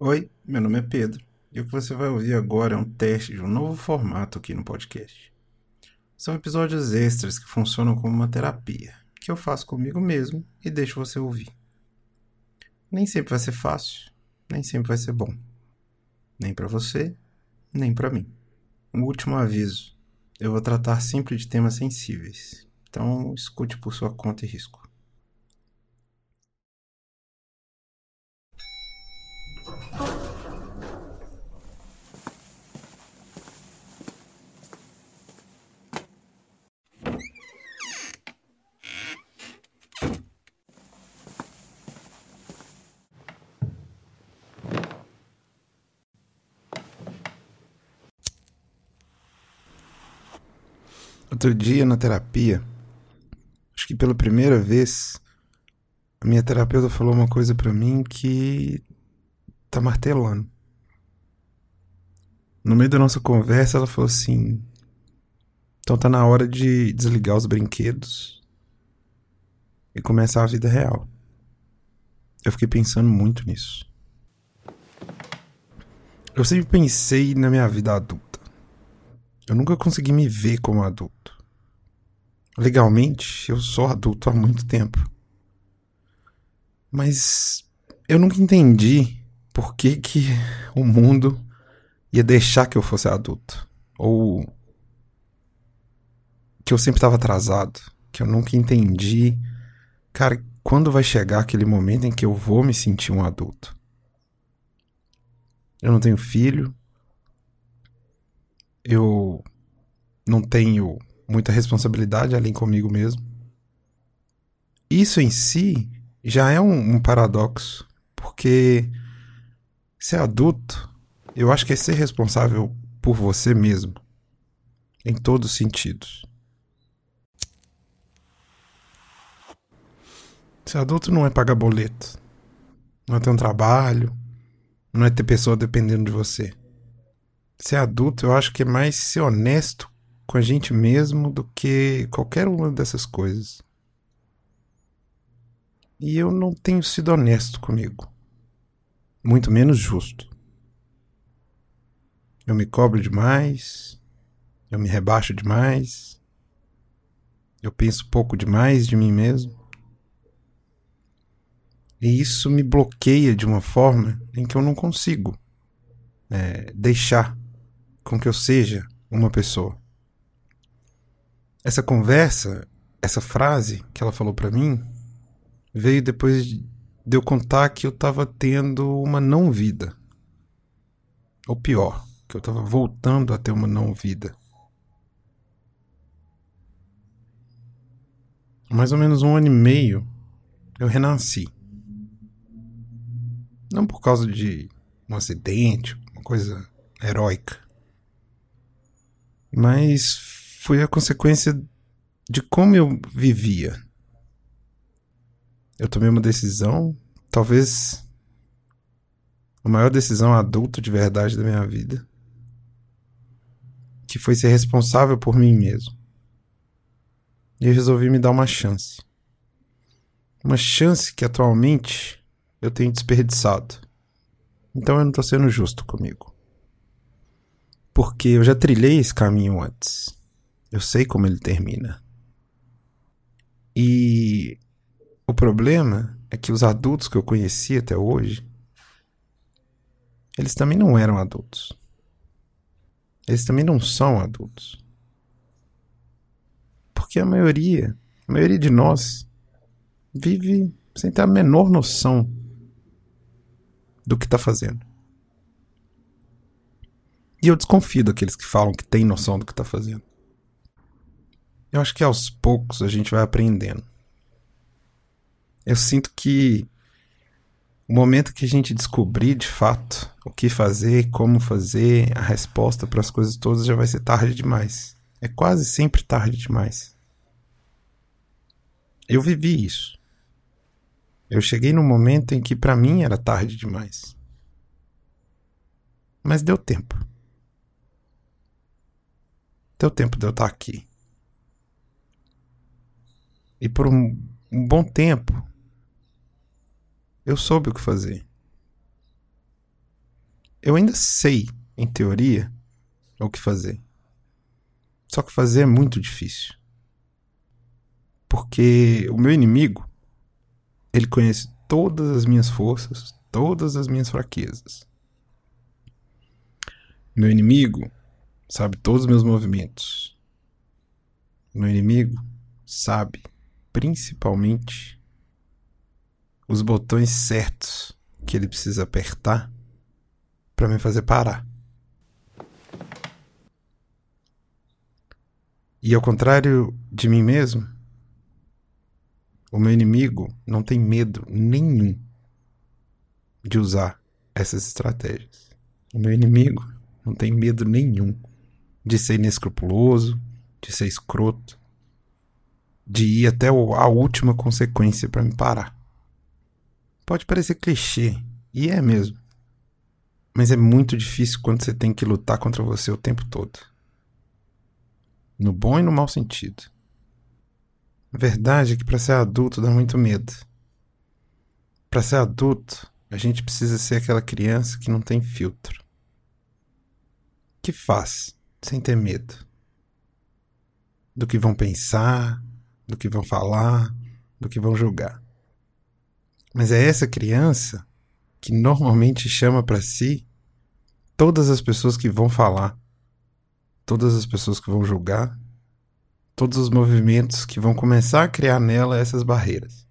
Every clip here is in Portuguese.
Oi, meu nome é Pedro e o que você vai ouvir agora é um teste de um novo formato aqui no podcast. São episódios extras que funcionam como uma terapia, que eu faço comigo mesmo e deixo você ouvir. Nem sempre vai ser fácil, nem sempre vai ser bom. Nem para você, nem para mim. Um último aviso: eu vou tratar sempre de temas sensíveis, então escute por sua conta e risco. Outro dia na terapia, acho que pela primeira vez, a minha terapeuta falou uma coisa para mim que tá martelando. No meio da nossa conversa, ela falou assim: então tá na hora de desligar os brinquedos e começar a vida real. Eu fiquei pensando muito nisso. Eu sempre pensei na minha vida adulta. Eu nunca consegui me ver como adulto. Legalmente, eu sou adulto há muito tempo. Mas eu nunca entendi por que, que o mundo ia deixar que eu fosse adulto. Ou que eu sempre estava atrasado. Que eu nunca entendi. Cara, quando vai chegar aquele momento em que eu vou me sentir um adulto? Eu não tenho filho, eu não tenho muita responsabilidade além comigo mesmo. Isso em si já é um, um paradoxo, porque ser adulto, eu acho que é ser responsável por você mesmo, em todos os sentidos. Ser adulto não é pagar boleto, não é ter um trabalho, não é ter pessoa dependendo de você ser adulto, eu acho que é mais ser honesto com a gente mesmo do que qualquer uma dessas coisas. E eu não tenho sido honesto comigo. Muito menos justo. Eu me cobro demais. Eu me rebaixo demais. Eu penso pouco demais de mim mesmo. E isso me bloqueia de uma forma em que eu não consigo é, deixar com que eu seja uma pessoa. Essa conversa, essa frase que ela falou para mim, veio depois de eu contar que eu estava tendo uma não vida. Ou pior, que eu estava voltando a ter uma não vida. Mais ou menos um ano e meio eu renasci. Não por causa de um acidente, uma coisa heróica mas foi a consequência de como eu vivia. Eu tomei uma decisão, talvez a maior decisão adulta de verdade da minha vida, que foi ser responsável por mim mesmo. E eu resolvi me dar uma chance. Uma chance que atualmente eu tenho desperdiçado. Então eu não estou sendo justo comigo porque eu já trilhei esse caminho antes. Eu sei como ele termina. E o problema é que os adultos que eu conheci até hoje, eles também não eram adultos. Eles também não são adultos. Porque a maioria, a maioria de nós, vive sem ter a menor noção do que está fazendo. E eu desconfio daqueles que falam que tem noção do que está fazendo. Eu acho que aos poucos a gente vai aprendendo. Eu sinto que o momento que a gente descobrir de fato o que fazer, como fazer, a resposta para as coisas todas já vai ser tarde demais. É quase sempre tarde demais. Eu vivi isso. Eu cheguei num momento em que para mim era tarde demais. Mas deu tempo. Deu tempo de eu estar aqui. E por um, um bom tempo, eu soube o que fazer. eu ainda sei, em teoria, o que fazer. Só que fazer é muito difícil. Porque o meu inimigo, ele conhece todas as minhas forças, todas as minhas fraquezas. Meu inimigo sabe todos os meus movimentos. Meu inimigo sabe, principalmente, os botões certos que ele precisa apertar para me fazer parar. E ao contrário de mim mesmo, o meu inimigo não tem medo nenhum de usar essas estratégias. O meu inimigo não tem medo nenhum de ser inescrupuloso, de ser escroto, de ir até a última consequência para me parar. Pode parecer clichê, e é mesmo. Mas é muito difícil quando você tem que lutar contra você o tempo todo. No bom e no mau sentido. A verdade é que para ser adulto dá muito medo. Para ser adulto, a gente precisa ser aquela criança que não tem filtro. Que faz sem ter medo do que vão pensar, do que vão falar, do que vão julgar. Mas é essa criança que normalmente chama para si todas as pessoas que vão falar, todas as pessoas que vão julgar, todos os movimentos que vão começar a criar nela essas barreiras,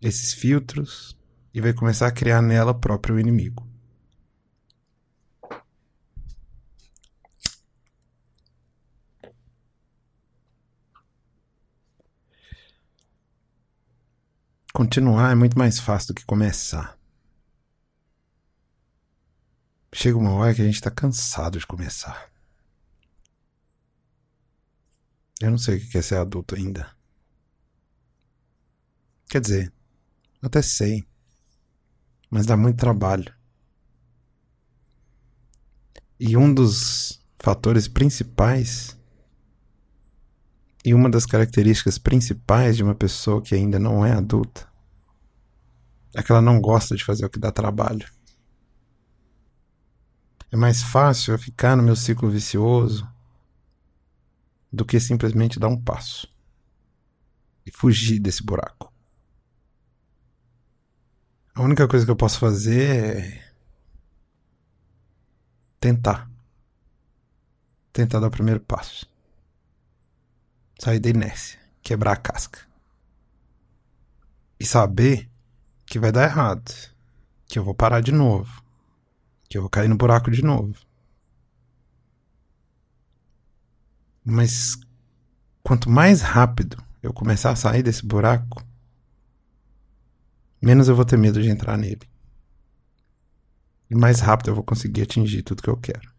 esses filtros, e vai começar a criar nela próprio inimigo. Continuar é muito mais fácil do que começar. Chega uma hora que a gente está cansado de começar. Eu não sei o que é ser adulto ainda. Quer dizer, até sei. Mas dá muito trabalho. E um dos fatores principais e uma das características principais de uma pessoa que ainda não é adulta é que ela não gosta de fazer o que dá trabalho. É mais fácil eu ficar no meu ciclo vicioso do que simplesmente dar um passo e fugir desse buraco. A única coisa que eu posso fazer é tentar. Tentar dar o primeiro passo sair da inércia, quebrar a casca. E saber que vai dar errado, que eu vou parar de novo, que eu vou cair no buraco de novo. Mas quanto mais rápido eu começar a sair desse buraco, menos eu vou ter medo de entrar nele. E mais rápido eu vou conseguir atingir tudo que eu quero.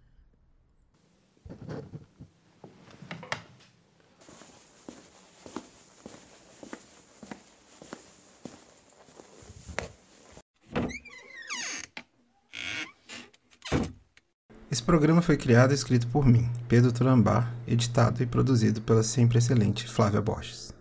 Esse programa foi criado e escrito por mim, Pedro Turambar, editado e produzido pela sempre excelente Flávia Borges.